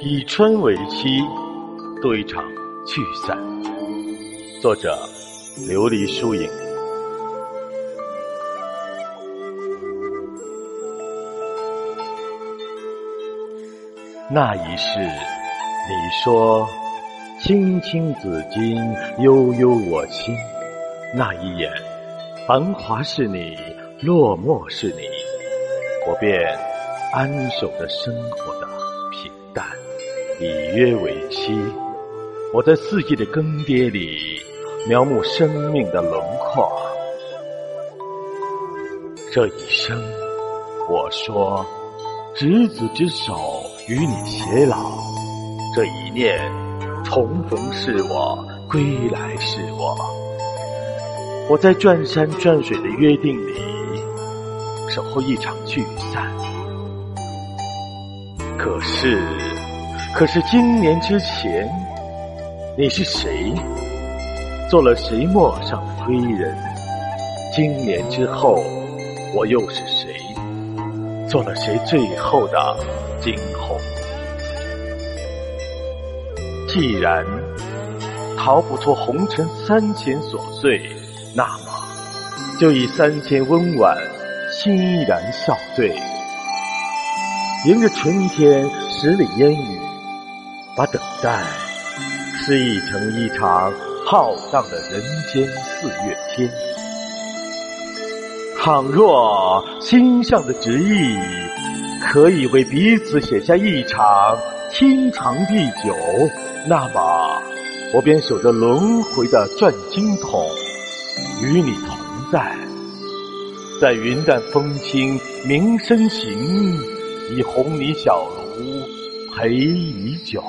以春为期，度一场聚散。作者：琉璃疏影。那一世，你说“青青子衿，悠悠我心”，那一眼，繁华是你，落寞是你，我便安守着生活的平淡。以约为期，我在四季的更迭里描摹生命的轮廓。这一生，我说，执子之手与你偕老。这一念，重逢是我，归来是我。我在转山转水的约定里，守候一场聚散。可是。可是今年之前，你是谁？做了谁陌上的归人？今年之后，我又是谁？做了谁最后的惊鸿？既然逃不出红尘三千琐碎，那么就以三千温婉欣然笑对，迎着春天十里烟雨。把等待诗意成一场浩荡的人间四月天。倘若心上的执意可以为彼此写下一场天长地久，那么我便守着轮回的转经筒，与你同在，在云淡风轻鸣声行，以红泥小炉陪你酒。